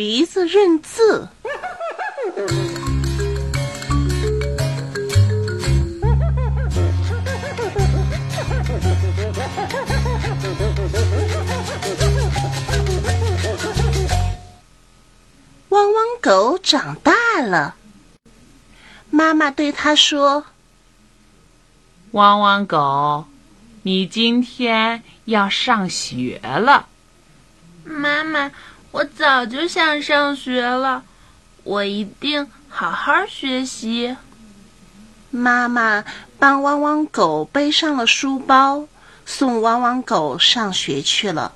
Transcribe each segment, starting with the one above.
鼻子认字。汪汪狗长大了，妈妈对他说：“汪汪狗，你今天要上学了。”妈妈，我早就想上学了，我一定好好学习。妈妈帮汪汪狗背上了书包，送汪汪狗上学去了。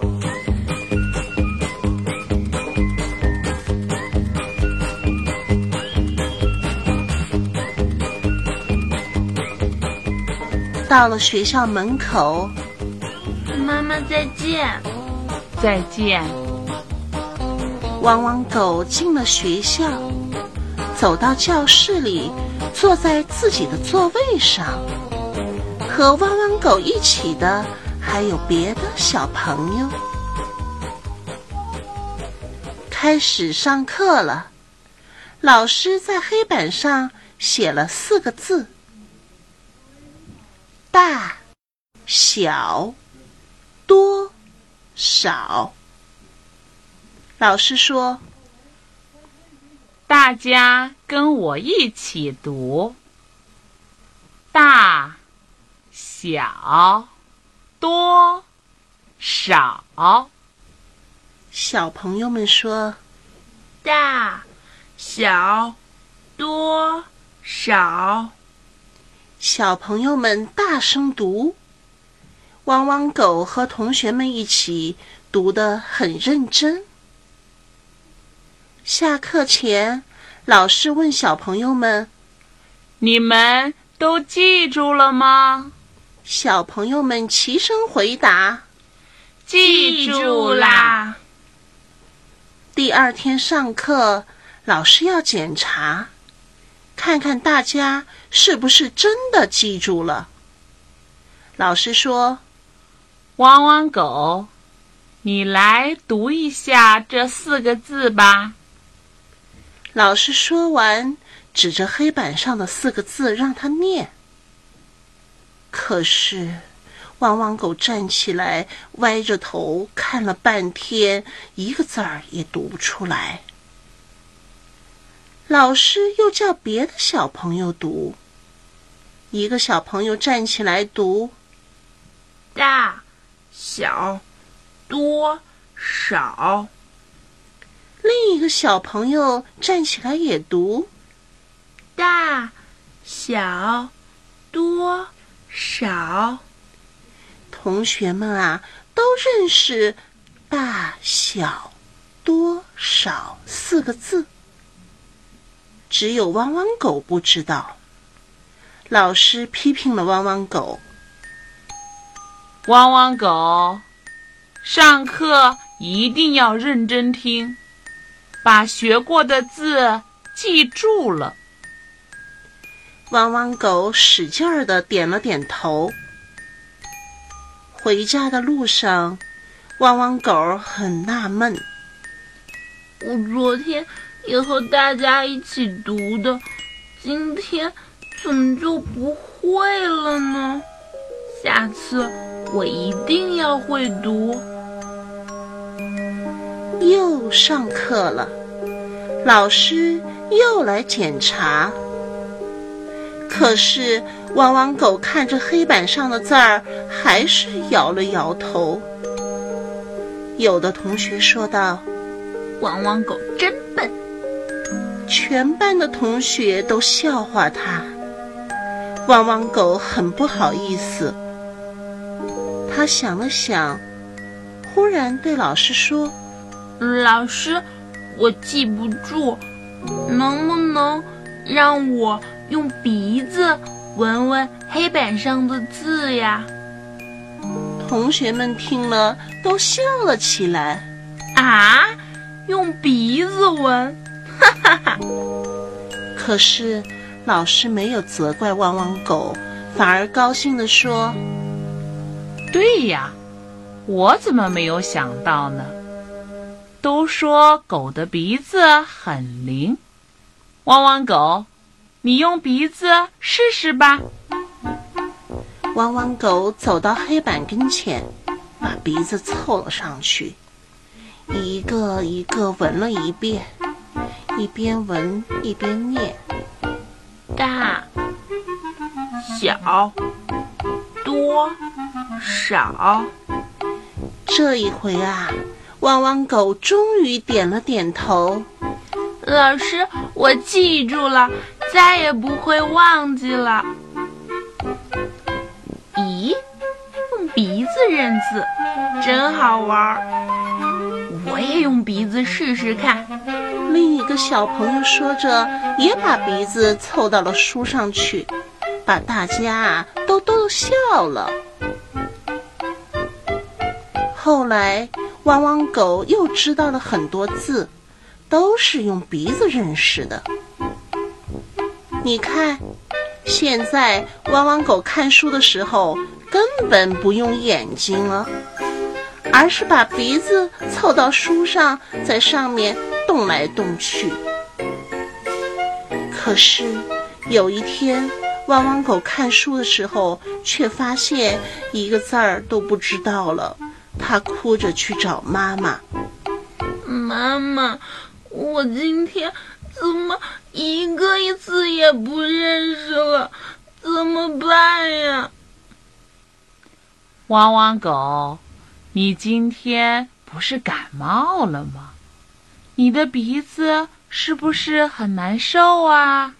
到了学校门口，妈妈再见，再见。汪汪狗进了学校，走到教室里，坐在自己的座位上。和汪汪狗一起的还有别的小朋友。开始上课了，老师在黑板上写了四个字。大、小、多、少。老师说：“大家跟我一起读。大、小、多、少。”小朋友们说：“大、小、多、少。”小朋友们大声读，汪汪狗和同学们一起读得很认真。下课前，老师问小朋友们：“你们都记住了吗？”小朋友们齐声回答：“记住啦！”第二天上课，老师要检查。看看大家是不是真的记住了？老师说：“汪汪狗，你来读一下这四个字吧。”老师说完，指着黑板上的四个字让他念。可是，汪汪狗站起来，歪着头看了半天，一个字儿也读不出来。老师又叫别的小朋友读。一个小朋友站起来读：“大、小、多、少。”另一个小朋友站起来也读：“大、小、多、少。”同学们啊，都认识“大、小、多、少”四个字。只有汪汪狗不知道。老师批评了汪汪狗。汪汪狗，上课一定要认真听，把学过的字记住了。汪汪狗使劲儿的点了点头。回家的路上，汪汪狗很纳闷。我昨天。也和大家一起读的，今天怎么就不会了呢？下次我一定要会读。又上课了，老师又来检查。可是汪汪狗看着黑板上的字儿，还是摇了摇头。有的同学说道：“汪汪狗真笨。”全班的同学都笑话他，汪汪狗很不好意思。他想了想，忽然对老师说：“老师，我记不住，能不能让我用鼻子闻闻黑板上的字呀？”同学们听了都笑了起来。啊，用鼻子闻？哈哈哈！可是老师没有责怪汪汪狗，反而高兴地说：“对呀，我怎么没有想到呢？”都说狗的鼻子很灵。汪汪狗，你用鼻子试试吧。汪汪狗走到黑板跟前，把鼻子凑了上去，一个一个闻了一遍，一边闻一边念：大、小、多、少。这一回啊，汪汪狗终于点了点头。老师，我记住了，再也不会忘记了。咦，用鼻子认字，真好玩儿！我也用鼻子试试看。另一个小朋友说着，也把鼻子凑到了书上去，把大家啊都逗笑了。后来，汪汪狗又知道了很多字。都是用鼻子认识的。你看，现在汪汪狗看书的时候根本不用眼睛了，而是把鼻子凑到书上，在上面动来动去。可是有一天，汪汪狗看书的时候，却发现一个字儿都不知道了。他哭着去找妈妈：“妈妈。”我今天怎么一个字也不认识了？怎么办呀？汪汪狗，你今天不是感冒了吗？你的鼻子是不是很难受啊？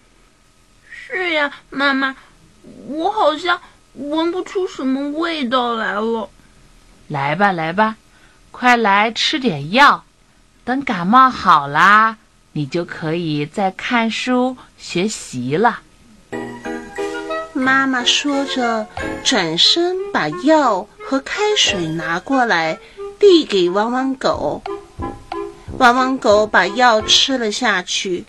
是呀，妈妈，我好像闻不出什么味道来了。来吧，来吧，快来吃点药。等感冒好啦，你就可以再看书学习了。妈妈说着，转身把药和开水拿过来，递给汪汪狗。汪汪狗把药吃了下去。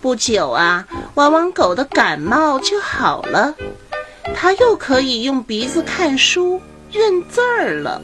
不久啊，汪汪狗的感冒就好了，它又可以用鼻子看书、认字儿了。